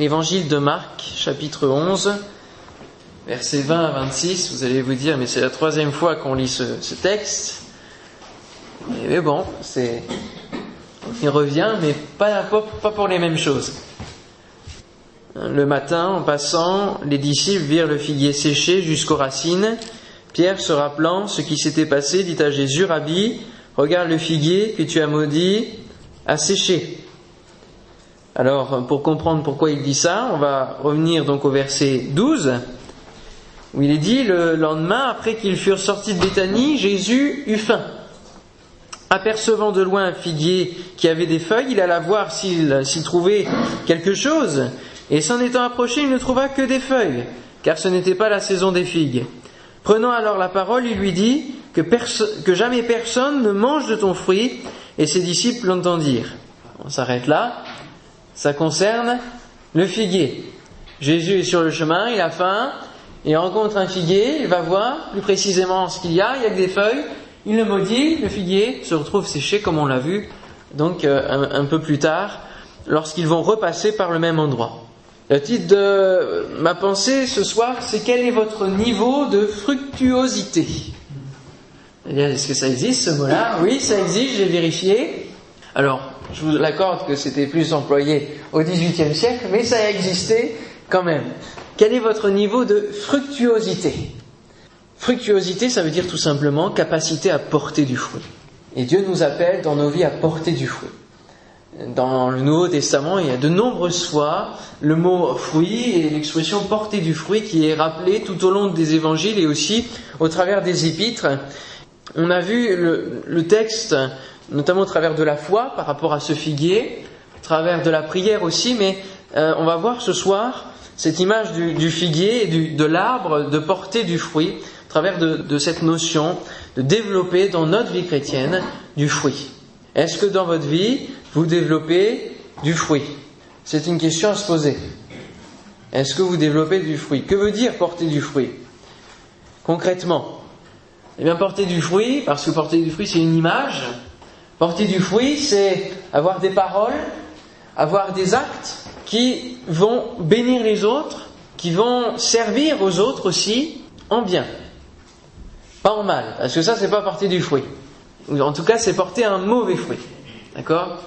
L'évangile de Marc, chapitre 11, versets 20 à 26. Vous allez vous dire, mais c'est la troisième fois qu'on lit ce, texte. Mais bon, c'est, il revient, mais pas, pas pour les mêmes choses. Le matin, en passant, les disciples virent le figuier séché jusqu'aux racines. Pierre, se rappelant ce qui s'était passé, dit à Jésus, Rabbi, regarde le figuier que tu as maudit a séché. Alors, pour comprendre pourquoi il dit ça, on va revenir donc au verset 12, où il est dit, le lendemain, après qu'ils furent sortis de Béthanie, Jésus eut faim. Apercevant de loin un figuier qui avait des feuilles, il alla voir s'il trouvait quelque chose, et s'en étant approché, il ne trouva que des feuilles, car ce n'était pas la saison des figues. Prenant alors la parole, il lui dit que, que jamais personne ne mange de ton fruit, et ses disciples l'entendirent. On s'arrête là. Ça concerne le figuier. Jésus est sur le chemin, il a faim, il rencontre un figuier, il va voir plus précisément ce qu'il y a, il y a que des feuilles, il le maudit, le figuier se retrouve séché comme on l'a vu donc euh, un, peu plus tard, lorsqu'ils vont repasser par le même endroit. Le titre de ma pensée ce soir, c'est quel est votre niveau de fructuosité? Est-ce que ça existe ce mot-là? Oui, ça existe, j'ai vérifié. Alors, je vous l'accorde que c'était plus employé au XVIIIe siècle, mais ça a existé quand même. Quel est votre niveau de fructuosité? Fructuosité, ça veut dire tout simplement capacité à porter du fruit. Et Dieu nous appelle dans nos vies à porter du fruit. Dans le Nouveau Testament, il y a de nombreuses fois le mot fruit et l'expression porter du fruit qui est rappelé tout au long des évangiles et aussi au travers des épîtres. On a vu le, texte, notamment au travers de la foi par rapport à ce figuier, au travers de la prière aussi, mais euh, on va voir ce soir cette image du, figuier et de l'arbre de porter du fruit à travers de, cette notion de développer dans notre vie chrétienne du fruit. Est-ce que dans votre vie, vous développez du fruit? C'est une question à se poser. Est-ce que vous développez du fruit? Que veut dire porter du fruit? Concrètement, eh bien porter du fruit, parce que porter du fruit c'est une image, porter du fruit c'est avoir des paroles, avoir des actes qui vont bénir les autres, qui vont servir aux autres aussi en bien. Pas en mal, parce que ça, c'est pas porter du fruit. En tout cas, c'est porter un mauvais fruit. D'accord?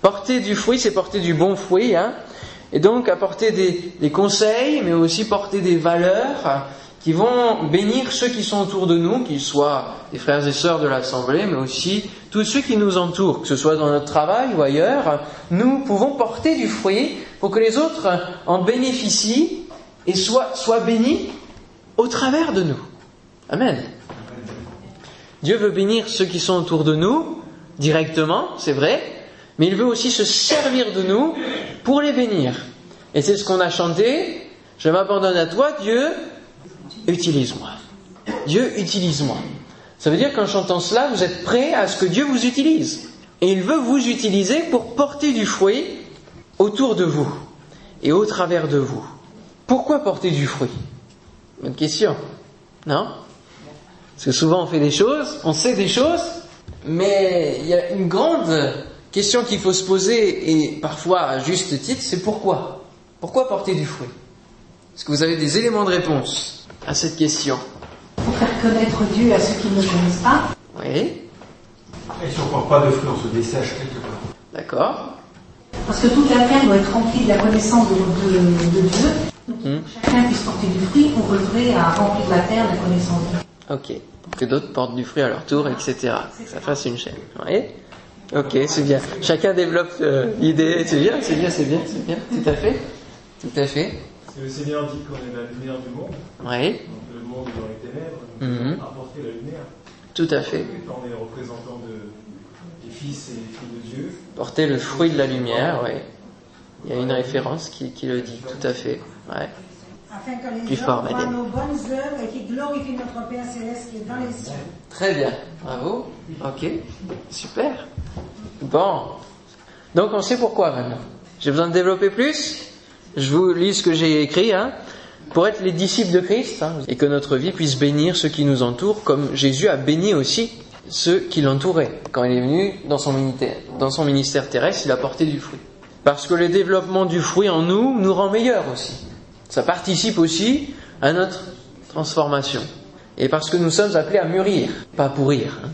Porter du fruit, c'est porter du bon fruit, hein et donc apporter des, des, conseils, mais aussi porter des valeurs qui vont bénir ceux qui sont autour de nous, qu'ils soient des frères et sœurs de l'Assemblée, mais aussi tous ceux qui nous entourent, que ce soit dans notre travail ou ailleurs. Nous pouvons porter du fruit pour que les autres en bénéficient et soient, soient bénis au travers de nous. Amen. Dieu veut bénir ceux qui sont autour de nous, directement, c'est vrai, mais il veut aussi se servir de nous pour les bénir. Et c'est ce qu'on a chanté, je m'abandonne à toi, Dieu, utilise-moi. Dieu, utilise-moi. Ça veut dire qu'en chantant cela, vous êtes prêt à ce que Dieu vous utilise. Et il veut vous utiliser pour porter du fruit autour de vous et au travers de vous. Pourquoi porter du fruit? Bonne question. Non? Parce que souvent on fait des choses, on sait des choses, mais il y a une grande question qu'il faut se poser, et parfois à juste titre, c'est pourquoi? Pourquoi porter du fruit? Est-ce que vous avez des éléments de réponse? À cette question Pour faire connaître Dieu à ceux qui ne le connaissent pas. Oui. Et si on ne porte pas de fruit, on se dessèche quelque part. D'accord. Parce que toute la terre doit être remplie de la connaissance de, Dieu. Hmm. chacun puisse porter du fruit, on voudrait à remplir la terre de la connaissance de Dieu. Ok que d'autres portent du fruit à leur tour, etc. ça fasse une chaîne. Oui Ok, c'est bien. Chacun développe euh, l'idée. C'est bien, c'est bien, c'est bien, c'est bien. Tout à fait. Tout à fait. Le Seigneur dit qu'on est la lumière du monde. Oui. Donc le monde est dans les ténèbres. Mm apporter la lumière. Tout à fait. on est représentant de, des fils et des filles de Dieu. Porter le fruit de la lumière, oui. Il y a une référence qui, qui le dit, tout à fait. Ouais afin que les Plus hommes voient nos bonnes œuvres et qui glorifient notre Père Céleste qui est dans les cieux. Très bien, bravo. Ok, super. Bon, donc on sait pourquoi maintenant. J'ai besoin de développer plus? Je vous lis ce que j'ai écrit, hein pour être les disciples de Christ, hein, et que notre vie puisse bénir ceux qui nous entourent, comme Jésus a béni aussi ceux qui l'entouraient. Quand il est venu dans son, ministère, terrestre, il a porté du fruit. parce que le développement du fruit en nous nous rend meilleurs aussi. Ça participe aussi à notre transformation. Et parce que nous sommes appelés à mûrir, pas pourrir, hein.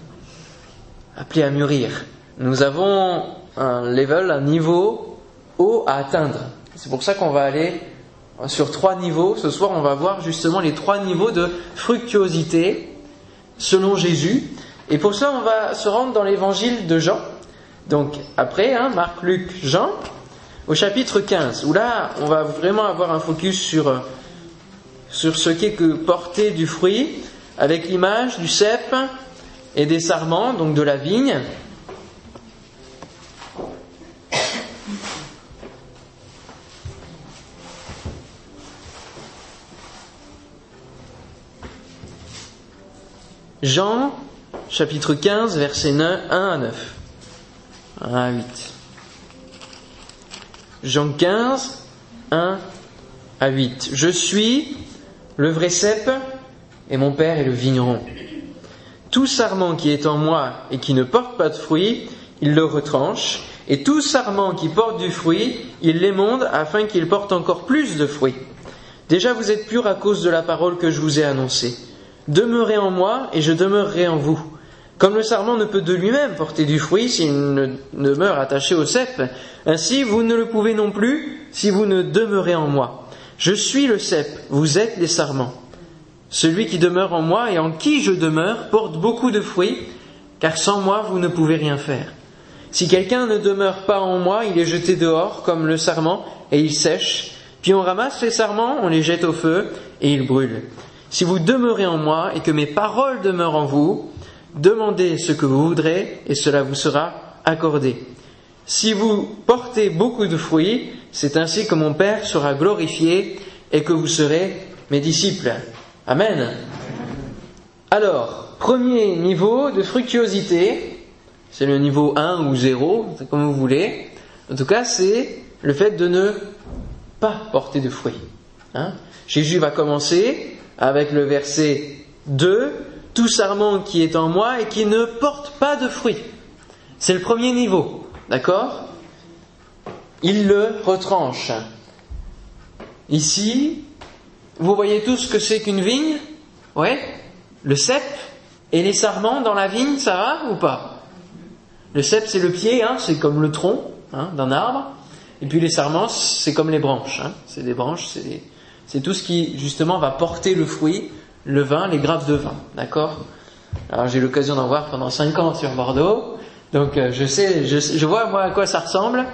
appelés à mûrir. Nous avons un level, un niveau haut à atteindre. C'est pour ça qu'on va aller sur trois niveaux. Ce soir, on va voir justement les trois niveaux de fructuosité selon Jésus. Et pour cela, on va se rendre dans l'évangile de Jean. Donc après, hein, Marc, Luc, Jean, au chapitre 15, où là, on va vraiment avoir un focus sur, sur ce qu'est que porter du fruit, avec l'image du cep et des sarments, donc de la vigne. Jean, chapitre 15, versets 1 à 9. 1 à 8. Jean 15, 1 à 8. Je suis le vrai cep et mon Père est le vigneron. Tout sarment qui est en moi et qui ne porte pas de fruit, il le retranche, et tout sarment qui porte du fruit, il l'émonde afin qu'il porte encore plus de fruits. Déjà vous êtes purs à cause de la parole que je vous ai annoncée. Demeurez en moi et je demeurerai en vous. Comme le sarment ne peut de lui-même porter du fruit s'il ne demeure attaché au cep, ainsi vous ne le pouvez non plus si vous ne demeurez en moi. Je suis le cep, vous êtes les sarments. Celui qui demeure en moi et en qui je demeure porte beaucoup de fruits, car sans moi vous ne pouvez rien faire. Si quelqu'un ne demeure pas en moi, il est jeté dehors comme le sarment et il sèche. Puis on ramasse les sarments, on les jette au feu et ils brûlent. Si vous demeurez en moi et que mes paroles demeurent en vous, demandez ce que vous voudrez et cela vous sera accordé. Si vous portez beaucoup de fruits, c'est ainsi que mon Père sera glorifié et que vous serez mes disciples. Amen. Alors, premier niveau de fructuosité, c'est le niveau 1 ou 0, c'est comme vous voulez. En tout cas, c'est le fait de ne pas porter de fruits. Hein Jésus va commencer avec le verset 2, tout sarment qui est en moi et qui ne porte pas de fruits. C'est le premier niveau, d'accord? Il le retranche. Ici, vous voyez tous ce que c'est qu'une vigne? Ouais Le cep et les sarments dans la vigne, ça va ou pas? Le cep, c'est le pied, hein, c'est comme le tronc hein, d'un arbre. Et puis les sarments, c'est comme les branches. Hein, c'est des branches, c'est des, c'est tout ce qui justement va porter le fruit, le vin, les grappes de vin. D'accord? Alors j'ai l'occasion d'en voir pendant cinq ans sur Bordeaux, donc euh, je sais, je, vois moi à quoi ça ressemble.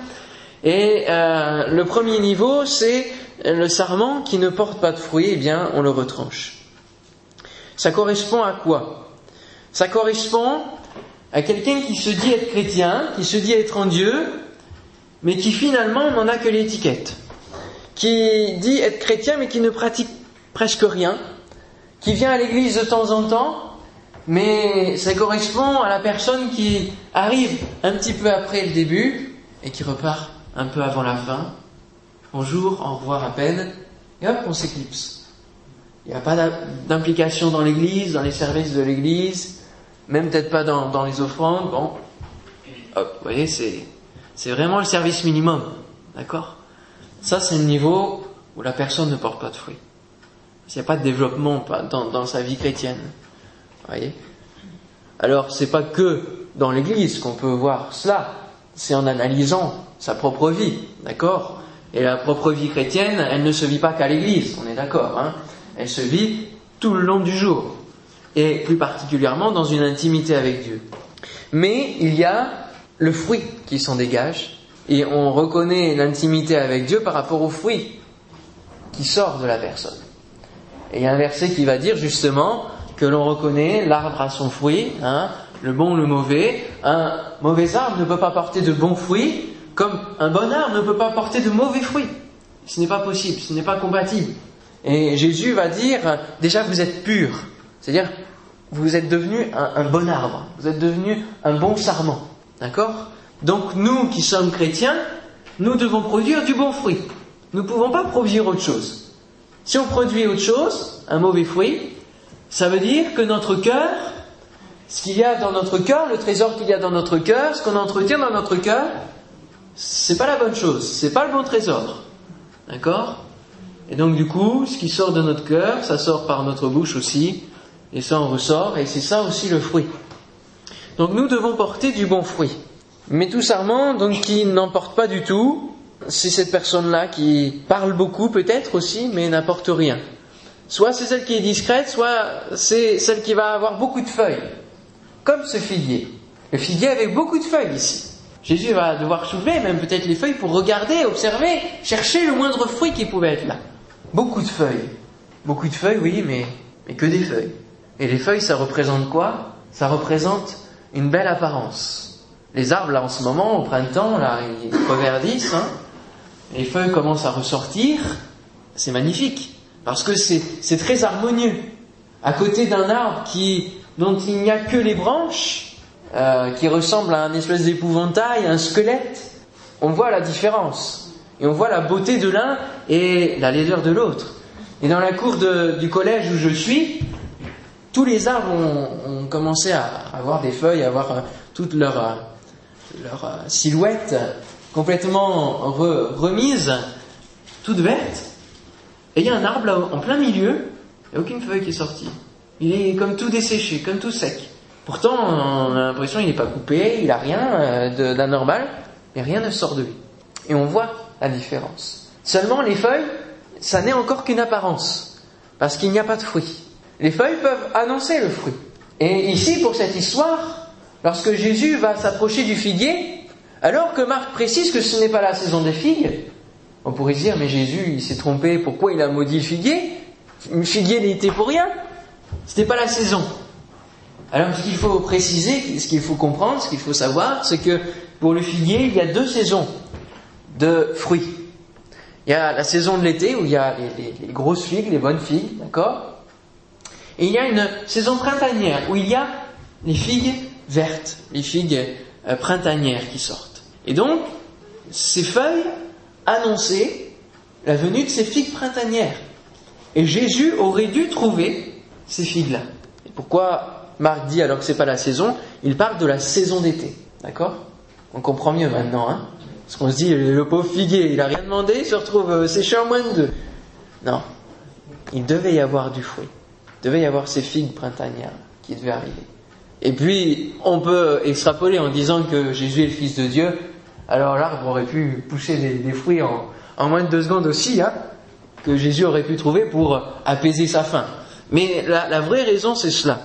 Et euh, le premier niveau, c'est le sarment qui ne porte pas de fruit, eh bien on le retranche. Ça correspond à quoi? Ça correspond à quelqu'un qui se dit être chrétien, qui se dit être en Dieu, mais qui finalement n'en a que l'étiquette qui dit être chrétien mais qui ne pratique presque rien, qui vient à l'église de temps en temps, mais ça correspond à la personne qui arrive un petit peu après le début et qui repart un peu avant la fin. Bonjour, au revoir à peine, et hop, on s'éclipse. Il n'y a pas d'implication dans l'église, dans les services de l'église, même peut-être pas dans, les offrandes. Bon, hop, vous voyez, c'est vraiment le service minimum, d'accord? Ça, c'est le niveau où la personne ne porte pas de fruits. Il n'y a pas de développement dans, sa vie chrétienne. Voyez? Alors, c'est pas que dans l'Église qu'on peut voir cela. C'est en analysant sa propre vie, d'accord? Et la propre vie chrétienne, elle ne se vit pas qu'à l'Église, on est d'accord. Hein? Elle se vit tout le long du jour, et plus particulièrement dans une intimité avec Dieu. Mais il y a le fruit qui s'en dégage, et on reconnaît l'intimité avec Dieu par rapport au fruit qui sort de la personne. Et il y a un verset qui va dire justement que l'on reconnaît l'arbre à son fruit, hein, le bon, le mauvais. Un mauvais arbre ne peut pas porter de bons fruits, comme un bon arbre ne peut pas porter de mauvais fruits. Ce n'est pas possible, ce n'est pas compatible. Et Jésus va dire, déjà vous êtes purs, c'est-à-dire vous êtes devenu un, un bon arbre, vous êtes devenu un bon sarment, d'accord? Donc nous qui sommes chrétiens, nous devons produire du bon fruit. Nous ne pouvons pas produire autre chose. Si on produit autre chose, un mauvais fruit, ça veut dire que notre cœur, ce qu'il y a dans notre cœur, le trésor qu'il y a dans notre cœur, ce qu'on entretient dans notre cœur, c'est pas la bonne chose, c'est pas le bon trésor. D'accord? Et donc du coup, ce qui sort de notre cœur, ça sort par notre bouche aussi, et ça en ressort, et c'est ça aussi le fruit. Donc nous devons porter du bon fruit. Mais tout sarment, donc qui n'en porte pas du tout, c'est cette personne-là qui parle beaucoup peut-être aussi, mais n'apporte rien. Soit c'est celle qui est discrète, soit c'est celle qui va avoir beaucoup de feuilles. Comme ce figuier. Le figuier avec beaucoup de feuilles ici. Jésus va devoir soulever même peut-être les feuilles pour regarder, observer, chercher le moindre fruit qui pouvait être là. Beaucoup de feuilles. Beaucoup de feuilles, oui, mais, mais que des feuilles. Et les feuilles, ça représente quoi? Ça représente une belle apparence. Les arbres, là, en ce moment, au printemps, là, ils reverdissent, hein. les feuilles commencent à ressortir. C'est magnifique. Parce que c'est très harmonieux. À côté d'un arbre qui, dont il n'y a que les branches, euh, qui ressemble à un espèce d'épouvantail, un squelette, on voit la différence. Et on voit la beauté de l'un et la laideur de l'autre. Et dans la cour du collège où je suis, tous les arbres ont, commencé à avoir des feuilles, à avoir euh, toute leur, euh, leur silhouette complètement remise, toute verte. Et il y a un arbre là, en plein milieu, il n'y a aucune feuille qui est sortie. Il est comme tout desséché, comme tout sec. Pourtant, on a l'impression qu'il n'est pas coupé, il n'a rien euh, d'anormal, mais rien ne sort de lui. Et on voit la différence. Seulement, les feuilles, ça n'est encore qu'une apparence, parce qu'il n'y a pas de fruit. Les feuilles peuvent annoncer le fruit. Et ici, pour cette histoire, lorsque Jésus va s'approcher du figuier, alors que Marc précise que ce n'est pas la saison des figues, on pourrait dire, mais Jésus, il s'est trompé, pourquoi il a maudit le figuier? Le figuier n'était pour rien. C'était pas la saison. Alors, ce qu'il faut préciser, ce qu'il faut comprendre, ce qu'il faut savoir, c'est que pour le figuier, il y a deux saisons de fruits. Il y a la saison de l'été où il y a les, grosses figues, les bonnes figues, d'accord? Et il y a une saison printanière où il y a les figues vertes, les figues euh, printanières qui sortent. Et donc, ces feuilles annoncer la venue de ces figues printanières. Et Jésus aurait dû trouver ces figues-là. Pourquoi Marc dit alors que c'est pas la saison Il parle de la saison d'été. D'accord? On comprend mieux maintenant, hein? Parce qu'on se dit, le pauvre figuier, il a rien demandé, il se retrouve euh, séché en moins de deux. Non. Il devait y avoir du fruit. Il devait y avoir ces figues printanières qui devaient arriver. Et puis, on peut extrapoler en disant que Jésus est le Fils de Dieu, alors l'arbre aurait pu pousser des, fruits en, moins de deux secondes aussi, hein, que Jésus aurait pu trouver pour apaiser sa faim. Mais la, vraie raison, c'est cela.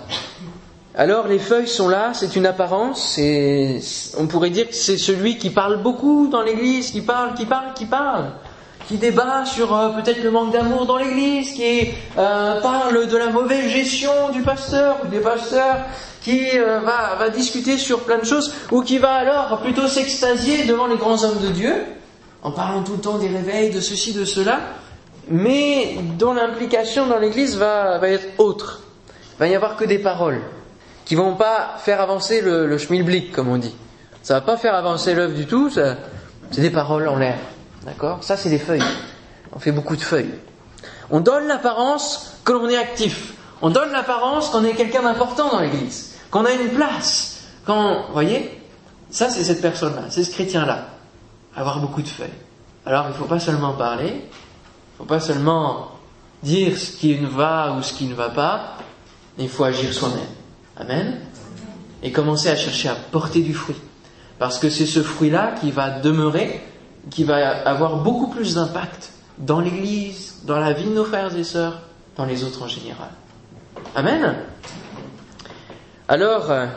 Alors les feuilles sont là, c'est une apparence, et on pourrait dire que c'est celui qui parle beaucoup dans l'Église, qui parle, qui parle, qui parle, qui débat sur euh, peut-être le manque d'amour dans l'Église, qui euh, parle de la mauvaise gestion du pasteur ou des pasteurs, qui euh, va, discuter sur plein de choses, ou qui va alors plutôt s'extasier devant les grands hommes de Dieu, en parlant tout le temps des réveils, de ceci, de cela, mais dont l'implication dans l'Église va, va, être autre. Il va y avoir que des paroles, qui vont pas faire avancer le, le schmilblick, comme on dit. Ça va pas faire avancer l'œuvre du tout, c'est des paroles en l'air. D'accord? Ça, c'est des feuilles. On fait beaucoup de feuilles. On donne l'apparence que l'on est actif. On donne l'apparence qu'on est quelqu'un d'important dans l'Église qu'on a une place. Quand, vous voyez, ça c'est cette personne-là, c'est ce chrétien-là, avoir beaucoup de feuilles. Alors il ne faut pas seulement parler, il ne faut pas seulement dire ce qui ne va ou ce qui ne va pas, il faut agir soi-même. Amen? Et commencer à chercher à porter du fruit. Parce que c'est ce fruit-là qui va demeurer, qui va avoir beaucoup plus d'impact dans l'Église, dans la vie de nos frères et sœurs, dans les autres en général. Amen. Alors, euh,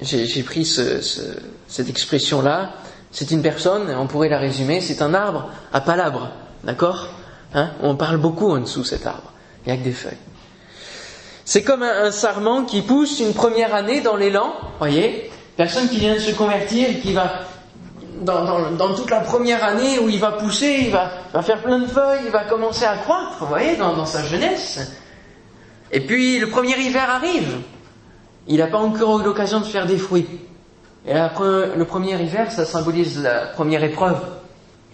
j'ai pris cette expression-là. C'est une personne, on pourrait la résumer, c'est un arbre à palabre, d'accord? Hein? On parle beaucoup en dessous cet arbre. Il n'y a que des feuilles. C'est comme un, sarment qui pousse une première année dans l'élan, voyez? Personne qui vient de se convertir, qui va dans, toute la première année où il va pousser, il va, faire plein de feuilles, il va commencer à croître, vous voyez, dans sa jeunesse. Et puis le premier hiver arrive, il n'a pas encore eu l'occasion de faire des fruits. Et le premier hiver, ça symbolise la première épreuve.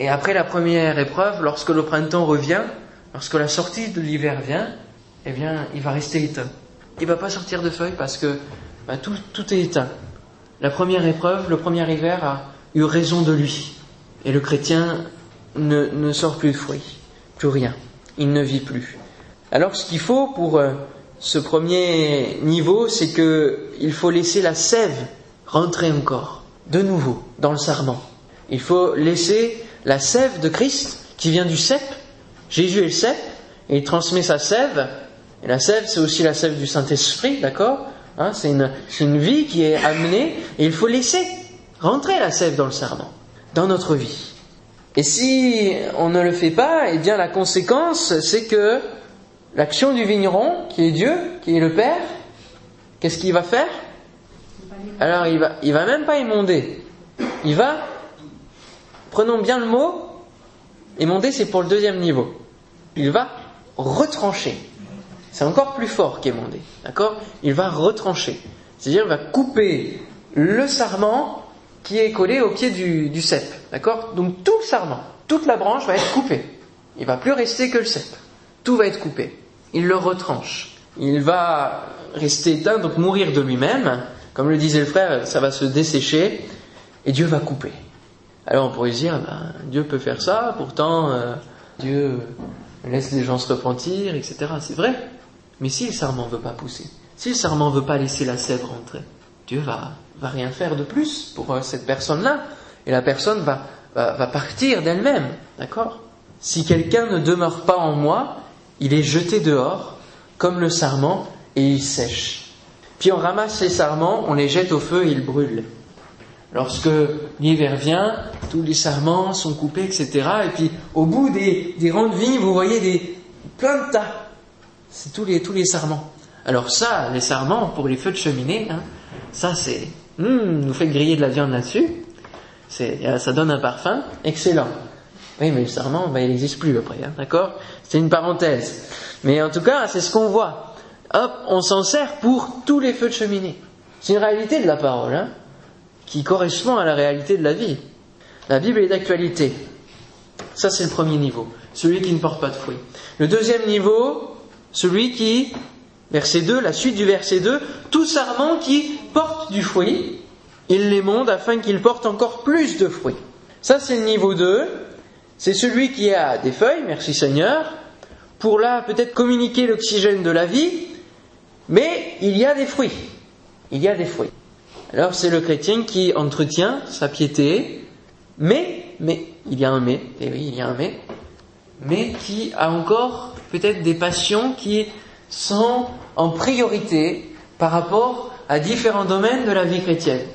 Et après la première épreuve, lorsque le printemps revient, lorsque la sortie de l'hiver vient, eh bien, il va rester éteint. Il ne va pas sortir de feuilles parce que bah, tout, tout est éteint. La première épreuve, le premier hiver a eu raison de lui. Et le chrétien ne, ne sort plus de fruits, plus rien. Il ne vit plus. Alors ce qu'il faut pour euh, ce premier niveau, c'est que il faut laisser la sève rentrer encore, de nouveau, dans le sarment. Il faut laisser la sève de Christ qui vient du cep. Jésus est le cep, et il transmet sa sève. Et la sève, c'est aussi la sève du Saint-Esprit, d'accord hein, C'est une, une vie qui est amenée, et il faut laisser rentrer la sève dans le sarment, dans notre vie. Et si on ne le fait pas, eh bien la conséquence, c'est que l'action du vigneron, qui est Dieu, qui est le Père, qu'est-ce qu'il va faire? Alors il va, il va même pas émonder. Il va, prenons bien le mot, émonder c'est pour le deuxième niveau. Il va retrancher. C'est encore plus fort qu'émonder, d'accord? Il va retrancher. C'est-à-dire il va couper le sarment qui est collé au pied du, du cep, d'accord? Donc tout le sarment, toute la branche va être coupée. Il va plus rester que le cep. Tout va être coupé. Il le retranche. Il va rester éteint, donc mourir de lui-même. Comme le disait le frère, ça va se dessécher et Dieu va couper. Alors on pourrait dire, ben, Dieu peut faire ça, pourtant euh, Dieu laisse les gens se repentir, etc. C'est vrai. Mais si le sarment ne veut pas pousser, si le sarment ne veut pas laisser la sève rentrer, Dieu va, va rien faire de plus pour euh, cette personne-là. Et la personne va, va, va partir d'elle-même. D'accord? Si quelqu'un ne demeure pas en moi, il est jeté dehors, comme le sarment, et il sèche. Puis on ramasse les sarments, on les jette au feu et ils brûlent. Lorsque l'hiver vient, tous les sarments sont coupés, etc. Et puis au bout des, des rangs de vignes, vous voyez des plein de tas. C'est tous les, tous les sarments. Alors ça, les sarments, pour les feux de cheminée, hein, ça c'est... Hum, nous fait griller de la viande là-dessus. C'est, ça donne un parfum excellent. Oui, mais le sarment, ben, il n'existe plus après, hein, d'accord? C'est une parenthèse. Mais en tout cas, c'est ce qu'on voit. Hop, on s'en sert pour tous les feux de cheminée. C'est une réalité de la parole, hein, qui correspond à la réalité de la vie. La Bible est d'actualité. Ça, c'est le premier niveau, celui qui ne porte pas de fruits. Le deuxième niveau, celui qui, verset 2, la suite du verset 2, tout sarment qui porte du fruit, il l'émonde afin qu'il porte encore plus de fruits. Ça, c'est le niveau 2. C'est celui qui a des feuilles, merci Seigneur, pour là peut-être communiquer l'oxygène de la vie, mais il y a des fruits. Il y a des fruits. Alors c'est le chrétien qui entretient sa piété, mais, mais, il y a un mais, et oui, il y a un mais, mais qui a encore peut-être des passions qui sont en priorité par rapport à différents domaines de la vie chrétienne.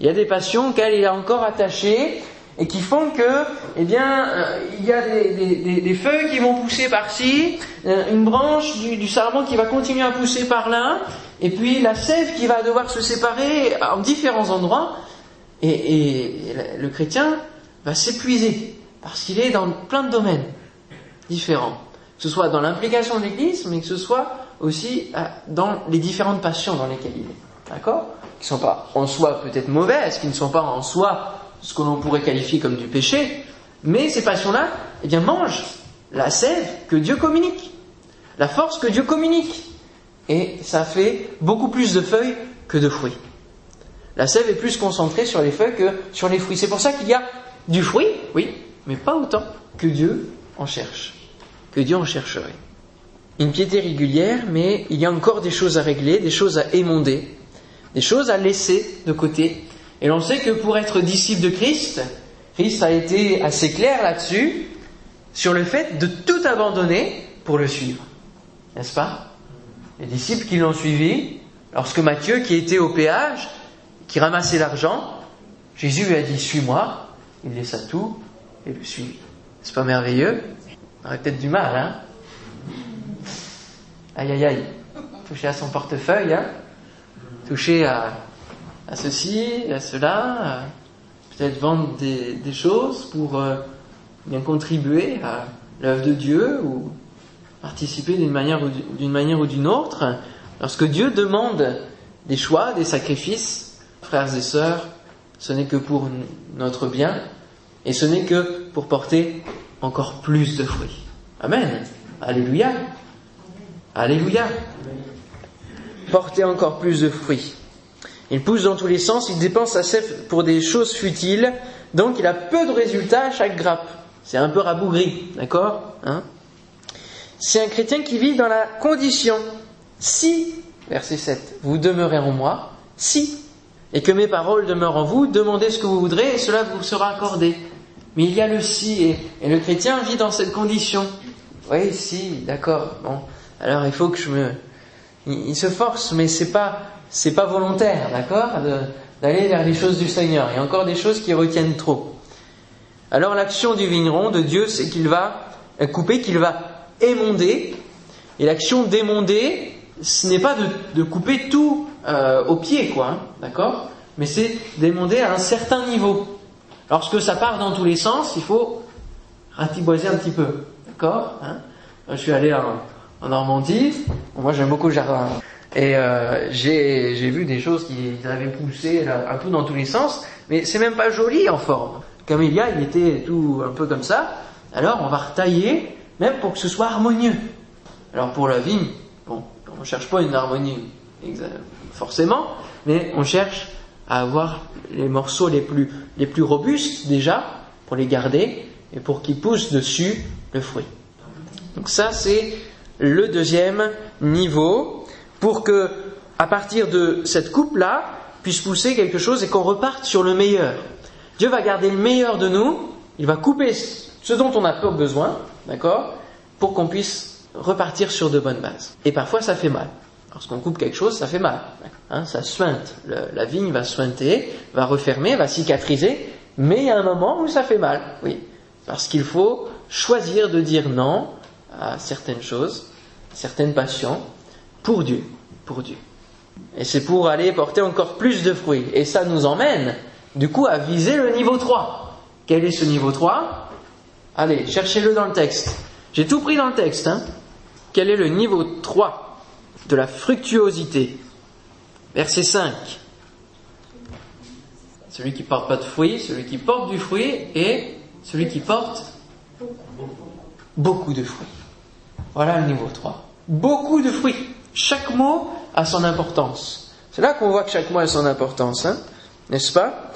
Il y a des passions auxquelles il est encore attaché et qui font que, eh bien, euh, il y a des, des, qui vont pousser par-ci, euh, une branche du, du sarment qui va continuer à pousser par là, et puis la sève qui va devoir se séparer en différents endroits, et le chrétien va s'épuiser parce qu'il est dans plein de domaines différents, que ce soit dans l'implication de l'Église, mais que ce soit aussi dans les différentes passions dans lesquelles il est, d'accord? Qui ne sont pas en soi peut-être mauvaises, qui ne sont pas en soi ce que l'on pourrait qualifier comme du péché, mais ces passions-là, eh bien, mangent la sève que Dieu communique, la force que Dieu communique. Et ça fait beaucoup plus de feuilles que de fruits. La sève est plus concentrée sur les feuilles que sur les fruits. C'est pour ça qu'il y a du fruit, oui, mais pas autant que Dieu en cherche, que Dieu en chercherait. Une piété régulière, mais il y a encore des choses à régler, des choses à émonder, des choses à laisser de côté et l'on sait que pour être disciple de Christ, Christ a été assez clair là-dessus, sur le fait de tout abandonner pour le suivre. N'est-ce pas? Les disciples qui l'ont suivi, lorsque Matthieu, qui était au péage, qui ramassait l'argent, Jésus lui a dit Suis-moi, il laissa tout et le suivit. C'est pas merveilleux? Aurait peut-être du mal, hein Aïe aïe aïe. Toucher à son portefeuille, hein Toucher à à ceci, à cela, peut-être vendre des, des, choses pour euh, bien contribuer à l'œuvre de Dieu ou participer d'une manière ou d'une manière ou d'une autre. Lorsque Dieu demande des choix, des sacrifices, frères et sœurs, ce n'est que pour notre bien et ce n'est que pour porter encore plus de fruits. Amen. Alléluia. Alléluia. Porter encore plus de fruits. Il pousse dans tous les sens, il dépense sa sève pour des choses futiles, donc il a peu de résultats à chaque grappe. C'est un peu rabougri, d'accord hein? C'est un chrétien qui vit dans la condition si, verset 7, vous demeurez en moi, si, et que mes paroles demeurent en vous, demandez ce que vous voudrez et cela vous sera accordé. Mais il y a le si, et, le chrétien vit dans cette condition. Oui, si, d'accord, bon. Alors il faut que je me, il, se force, mais c'est pas, c'est pas volontaire, d'accord, d'aller vers les choses du Seigneur. Il y a encore des choses qui retiennent trop. Alors l'action du vigneron de Dieu, c'est qu'il va couper, qu'il va émonder. Et l'action d'émonder, ce n'est pas de, couper tout euh, au pied, quoi, hein, d'accord Mais c'est d'émonder à un certain niveau. Lorsque ça part dans tous les sens, il faut ratiboiser un petit peu, d'accord hein Je suis allé en, Normandie. Moi, j'aime beaucoup le jardin. Et euh, j'ai vu des choses qui avaient poussé un peu dans tous les sens, mais c'est même pas joli en forme. Camélia, il était tout un peu comme ça. Alors, on va retailler, même pour que ce soit harmonieux. Alors, pour la vigne, bon, on cherche pas une harmonie forcément, mais on cherche à avoir les morceaux les plus, les plus robustes déjà, pour les garder, et pour qu'ils poussent dessus le fruit. Donc ça, c'est le deuxième niveau pour que, à partir de cette coupe-là, puisse pousser quelque chose et qu'on reparte sur le meilleur. Dieu va garder le meilleur de nous, il va couper ce dont on a peu besoin, d'accord, pour qu'on puisse repartir sur de bonnes bases. Et parfois ça fait mal. Lorsqu'on coupe quelque chose, ça fait mal. Hein, ça suinte. la vigne va suinter, va refermer, va cicatriser, mais il y a un moment où ça fait mal, oui. Parce qu'il faut choisir de dire non à certaines choses, certaines passions, pour Dieu, pour Dieu. Et c'est pour aller porter encore plus de fruits. Et ça nous emmène, du coup, à viser le niveau 3. Quel est ce niveau 3 Allez, cherchez-le dans le texte. J'ai tout pris dans le texte. Hein. Quel est le niveau 3 de la fructuosité Verset 5. Celui qui porte pas de fruits, celui qui porte du fruit et celui qui porte beaucoup de fruits. Voilà le niveau 3. Beaucoup de fruits. Chaque mot a son importance. C'est là qu'on voit que chaque mot a son importance, hein, n'est-ce pas?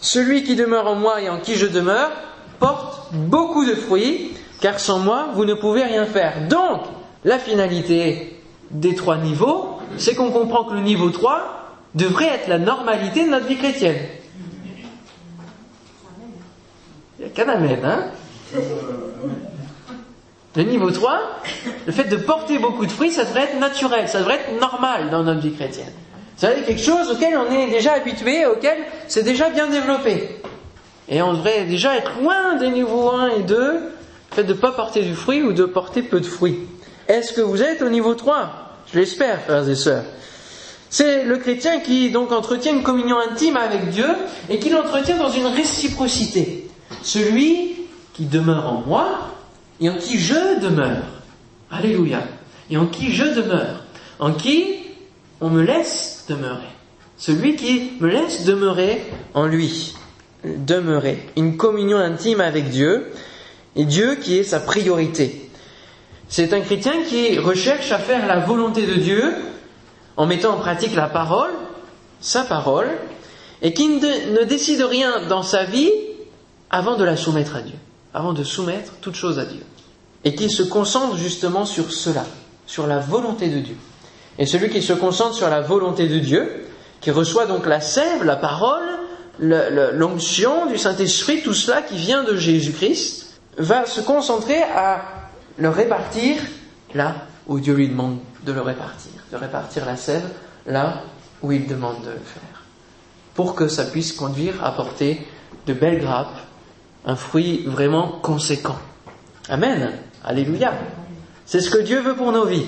Celui qui demeure en moi et en qui je demeure porte beaucoup de fruits, car sans moi, vous ne pouvez rien faire. Donc, la finalité des trois niveaux, c'est qu'on comprend que le niveau 3 devrait être la normalité de notre vie chrétienne. Il n'y a qu'un amen, hein le niveau 3, le fait de porter beaucoup de fruits, ça devrait être naturel, ça devrait être normal dans notre vie chrétienne. Être quelque chose auquel on est déjà habitué, auquel c'est déjà bien développé. Et on devrait déjà être loin des niveaux 1 et 2, le fait de ne pas porter du fruit ou de porter peu de fruits. Est-ce que vous êtes au niveau 3 Je l'espère, frères et sœurs. C'est le chrétien qui donc entretient une communion intime avec Dieu et qui l'entretient dans une réciprocité. Celui qui demeure en moi et en qui je demeure. Alléluia. Et en qui je demeure. En qui on me laisse demeurer. Celui qui me laisse demeurer en lui. Demeurer. Une communion intime avec Dieu. Et Dieu qui est sa priorité. C'est un chrétien qui recherche à faire la volonté de Dieu en mettant en pratique la parole, sa parole, et qui ne décide rien dans sa vie avant de la soumettre à Dieu avant de soumettre toute chose à Dieu. Et qui se concentre justement sur cela, sur la volonté de Dieu. Et celui qui se concentre sur la volonté de Dieu, qui reçoit donc la sève, la parole, l'onction du Saint-Esprit, tout cela qui vient de Jésus-Christ, va se concentrer à le répartir là où Dieu lui demande de le répartir, de répartir la sève là où il demande de le faire, pour que ça puisse conduire à porter de belles grappes un fruit vraiment conséquent. Amen. Alléluia. C'est ce que Dieu veut pour nos vies.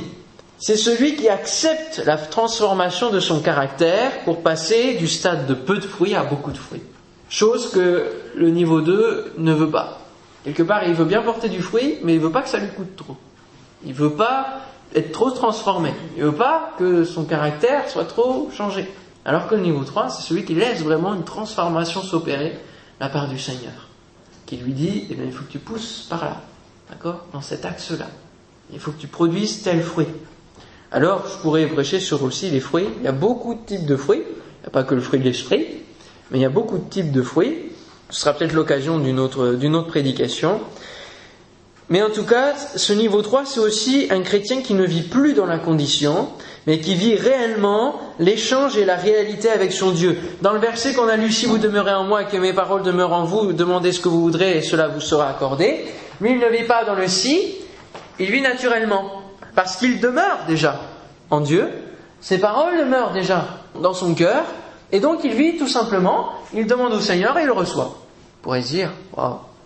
C'est celui qui accepte la transformation de son caractère pour passer du stade de peu de fruits à beaucoup de fruits. Chose que le niveau 2 ne veut pas. Quelque part, il veut bien porter du fruit, mais il veut pas que ça lui coûte trop. Il veut pas être trop transformé. Il veut pas que son caractère soit trop changé. Alors que le niveau 3, c'est celui qui laisse vraiment une transformation s'opérer la part du Seigneur qui lui dit, eh bien, il faut que tu pousses par là, d'accord Dans cet axe-là. Il faut que tu produises tel fruit. Alors, je pourrais prêcher sur aussi les fruits. Il y a beaucoup de types de fruits. n'y a pas que le fruit de l'esprit, mais il y a beaucoup de types de fruits. Ce sera peut-être l'occasion d'une autre, prédication. Mais en tout cas, ce niveau 3, c'est aussi un chrétien qui ne vit plus dans la condition, mais qui vit réellement l'échange et la réalité avec son Dieu. Dans le verset qu'on a lu, si vous demeurez en moi et que mes paroles demeurent en vous, demandez ce que vous voudrez et cela vous sera accordé. Lui, il ne vit pas dans le si, il vit naturellement, parce qu'il demeure déjà en Dieu, ses paroles demeurent déjà dans son cœur, et donc il vit tout simplement, il demande au Seigneur et il le reçoit. On pourrait se dire,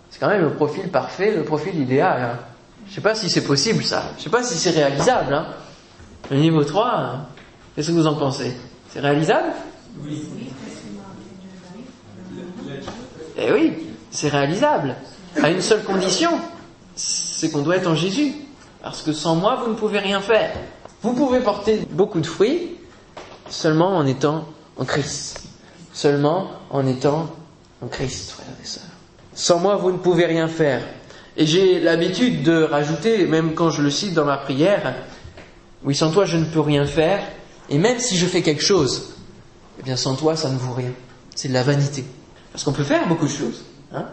c'est quand même le profil parfait, le profil idéal. Hein. Je ne sais pas si c'est possible ça, je ne sais pas si c'est réalisable. Hein. Le niveau 3, hein. qu'est-ce que vous en pensez? C'est réalisable? Oui. Eh oui, c'est réalisable. À une seule condition, c'est qu'on doit être en Jésus. Parce que sans moi, vous ne pouvez rien faire. Vous pouvez porter beaucoup de fruits seulement en étant en Christ. Seulement en étant en Christ, frères et sœurs. Sans moi, vous ne pouvez rien faire. Et j'ai l'habitude de rajouter, même quand je le cite dans ma prière, oui, sans toi, je ne peux rien faire. Et même si je fais quelque chose, eh bien, sans toi, ça ne vaut rien. C'est de la vanité. Parce qu'on peut faire beaucoup de choses, hein,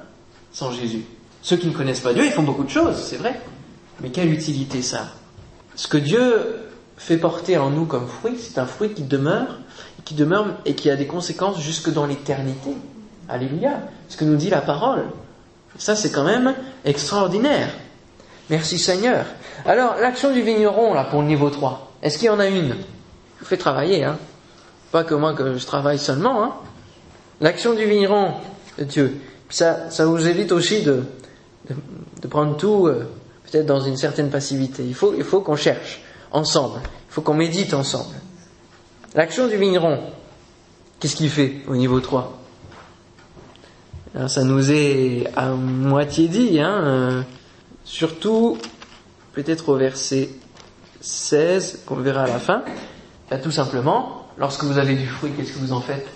sans Jésus. Ceux qui ne connaissent pas Dieu, ils font beaucoup de choses, c'est vrai. Mais quelle utilité ça? Ce que Dieu fait porter en nous comme fruit, c'est un fruit qui demeure, qui demeure et qui a des conséquences jusque dans l'éternité. Alléluia. Ce que nous dit la parole. Ça, c'est quand même extraordinaire. Merci Seigneur. Alors, l'action du vigneron, là, pour le niveau 3, est-ce qu'il y en a une? Je vous fais travailler, hein. Pas que moi que je travaille seulement, hein. L'action du vigneron Dieu. Ça, ça vous évite aussi de, de, prendre tout euh, peut-être dans une certaine passivité. Il faut, il faut qu'on cherche ensemble. Il faut qu'on médite ensemble. L'action du vigneron, qu'est-ce qu'il fait au niveau 3 Ça nous est à moitié dit, hein, euh, surtout peut-être au verset 16, qu'on verra à la fin. Là, tout simplement, lorsque vous avez du fruit, qu'est-ce que vous en faites?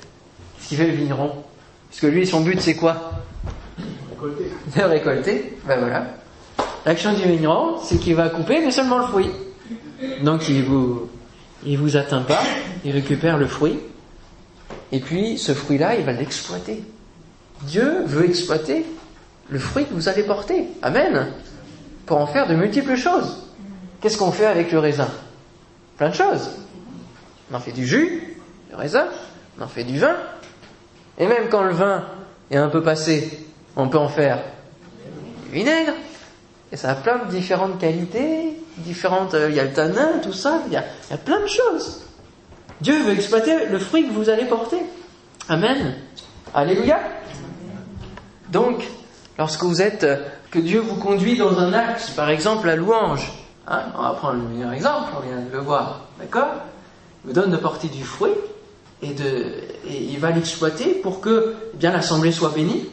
Qu'est-ce qu'il fait le vigneron? Parce que lui, son but, c'est quoi? Récolter. De récolter. Ben voilà. L'action du vigneron, c'est qu'il va couper, mais seulement le fruit. Donc il vous, il vous atteint pas, il récupère le fruit, et puis ce fruit-là, il va l'exploiter. Dieu veut exploiter le fruit que vous allez porter. Amen. Pour en faire de multiples choses. Qu'est-ce qu'on fait avec le raisin? Plein de choses. On en fait du jus, le raisin, on en fait du vin, et même quand le vin est un peu passé, on peut en faire du vinaigre, et ça a plein de différentes qualités, différentes, euh, il y a le tanin, tout ça, il y, a, plein de choses. Dieu veut exploiter le fruit que vous allez porter. Amen. Alléluia. Donc, lorsque vous êtes, euh, que Dieu vous conduit dans un axe, par exemple la louange, hein, on va prendre le meilleur exemple, on vient de le voir, d'accord? Il vous donne de porter du fruit et, de, il va l'exploiter pour que eh bien l'assemblée soit bénie,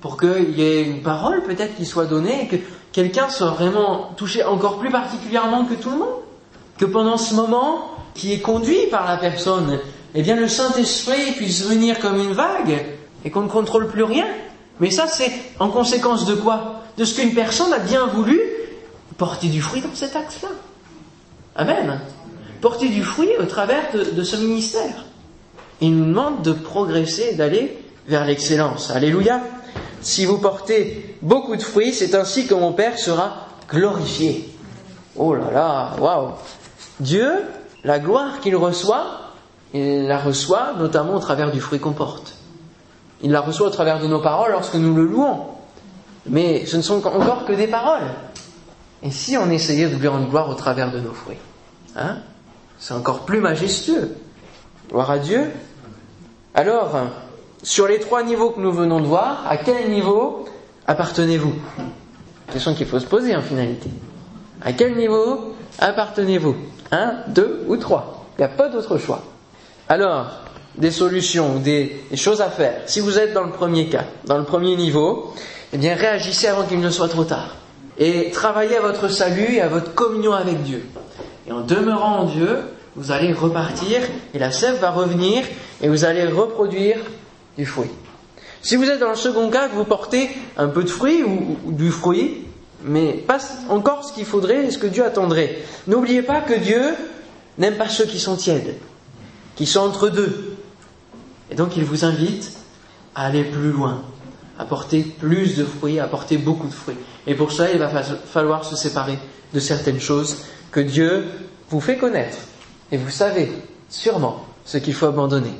pour qu'il y ait une parole peut-être qui soit donnée, et que quelqu'un soit vraiment touché encore plus particulièrement que tout le monde, que pendant ce moment qui est conduit par la personne, eh bien le Saint-Esprit puisse venir comme une vague et qu'on ne contrôle plus rien. Mais ça, c'est en conséquence de quoi? De ce qu'une personne a bien voulu porter du fruit dans cet axe-là. Amen. Porter du fruit au travers de, ce ministère. Il nous demande de progresser, d'aller vers l'excellence. Alléluia. Si vous portez beaucoup de fruits, c'est ainsi que mon Père sera glorifié. Oh là là, waouh Dieu, la gloire qu'il reçoit, il la reçoit notamment au travers du fruit qu'on porte. Il la reçoit au travers de nos paroles lorsque nous le louons. Mais ce ne sont encore que des paroles. Et si on essayait de lui rendre gloire au travers de nos fruits hein C'est encore plus majestueux. Gloire à Dieu. Alors, sur les trois niveaux que nous venons de voir, à quel niveau appartenez-vous? Question qu'il faut se poser en finalité. À quel niveau appartenez-vous? Un, deux ou trois? Il n'y a pas d'autre choix. Alors, des solutions, des, des, choses à faire. Si vous êtes dans le premier cas, dans le premier niveau, eh bien réagissez avant qu'il ne soit trop tard. Et travaillez à votre salut et à votre communion avec Dieu. Et en demeurant en Dieu, vous allez repartir et la sève va revenir et vous allez reproduire du fruit. Si vous êtes dans le second cas, vous portez un peu de fruit ou, du fruit, mais pas encore ce qu'il faudrait et ce que Dieu attendrait. N'oubliez pas que Dieu n'aime pas ceux qui sont tièdes, qui sont entre deux. Et donc il vous invite à aller plus loin, à porter plus de fruits, à porter beaucoup de fruits. Et pour ça, il va falloir se séparer de certaines choses que Dieu vous fait connaître. Et vous savez sûrement ce qu'il faut abandonner.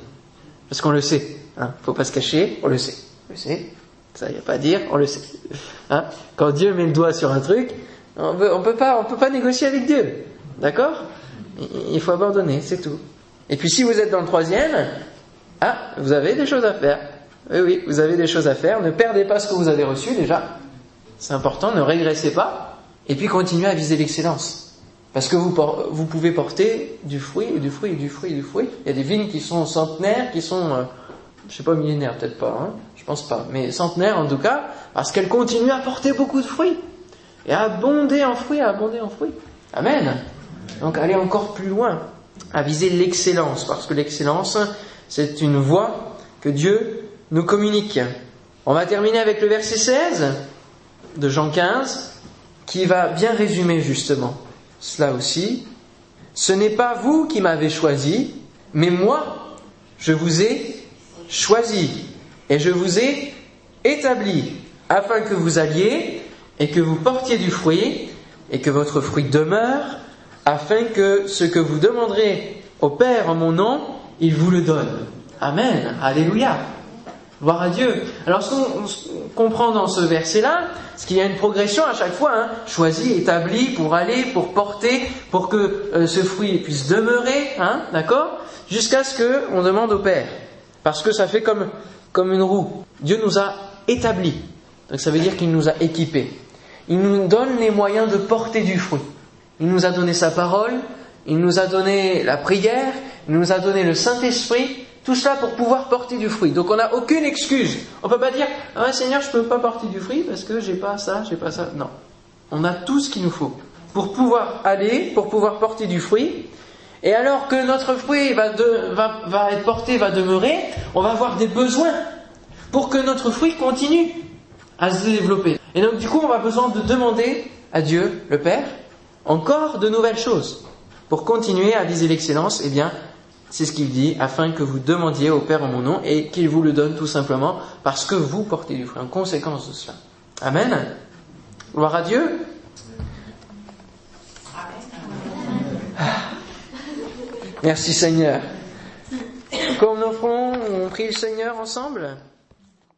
Parce qu'on le sait. Hein. Faut pas se cacher, on le sait. On le sait. Ça, y a pas à dire, on le sait. Hein Quand Dieu met le doigt sur un truc, on on peut pas, on peut pas négocier avec Dieu. D'accord? Il faut abandonner, c'est tout. Et puis si vous êtes dans le troisième, ah, vous avez des choses à faire. Oui, oui, vous avez des choses à faire. Ne perdez pas ce que vous avez reçu déjà. C'est important, ne régressez pas. Et puis continuez à viser l'excellence. Parce que vous, pouvez porter du fruit, du fruit, du fruit, du fruit. Il y a des vignes qui sont centenaires, qui sont, euh, je sais pas, millénaires peut-être pas, hein, je pense pas, mais centenaires en tout cas, parce qu'elles continuent à porter beaucoup de fruits. Et à abonder en fruits, à abonder en fruits. Amen. Donc allez encore plus loin, à viser l'excellence, parce que l'excellence, c'est une voie que Dieu nous communique. On va terminer avec le verset 16 de Jean 15, qui va bien résumer justement cela aussi. Ce n'est pas vous qui m'avez choisi, mais moi, je vous ai choisi et je vous ai établi afin que vous alliez et que vous portiez du fruit et que votre fruit demeure, afin que ce que vous demanderez au Père en mon nom, il vous le donne. Amen. Alléluia. Gloire à Dieu. Alors ce qu'on comprend dans ce verset-là, c'est qu'il y a une progression à chaque fois, hein, choisi, établi pour aller, pour porter, pour que euh, ce fruit puisse demeurer, hein, d'accord? Jusqu'à ce qu'on demande au Père. Parce que ça fait comme, comme une roue. Dieu nous a établis. Donc ça veut dire qu'il nous a équipés. Il nous donne les moyens de porter du fruit. Il nous a donné sa parole, il nous a donné la prière, il nous a donné le Saint-Esprit, tout cela pour pouvoir porter du fruit. Donc on n'a aucune excuse. On ne peut pas dire ah, Seigneur, je ne peux pas porter du fruit parce que j'ai pas ça, j'ai pas ça. Non. On a tout ce qu'il nous faut pour pouvoir aller, pour pouvoir porter du fruit. Et alors que notre fruit va, être porté, va demeurer, on va avoir des besoins pour que notre fruit continue à se développer. Et donc du coup, on va besoin de demander à Dieu, le Père, encore de nouvelles choses. Pour continuer à viser l'excellence, eh bien, c'est ce qu'il dit, afin que vous demandiez au Père en mon nom et qu'il vous le donne tout simplement parce que vous portez du fruit en conséquence de cela. Amen. Gloire à Dieu. Merci Seigneur. Comme nous ferons, on prie le Seigneur ensemble?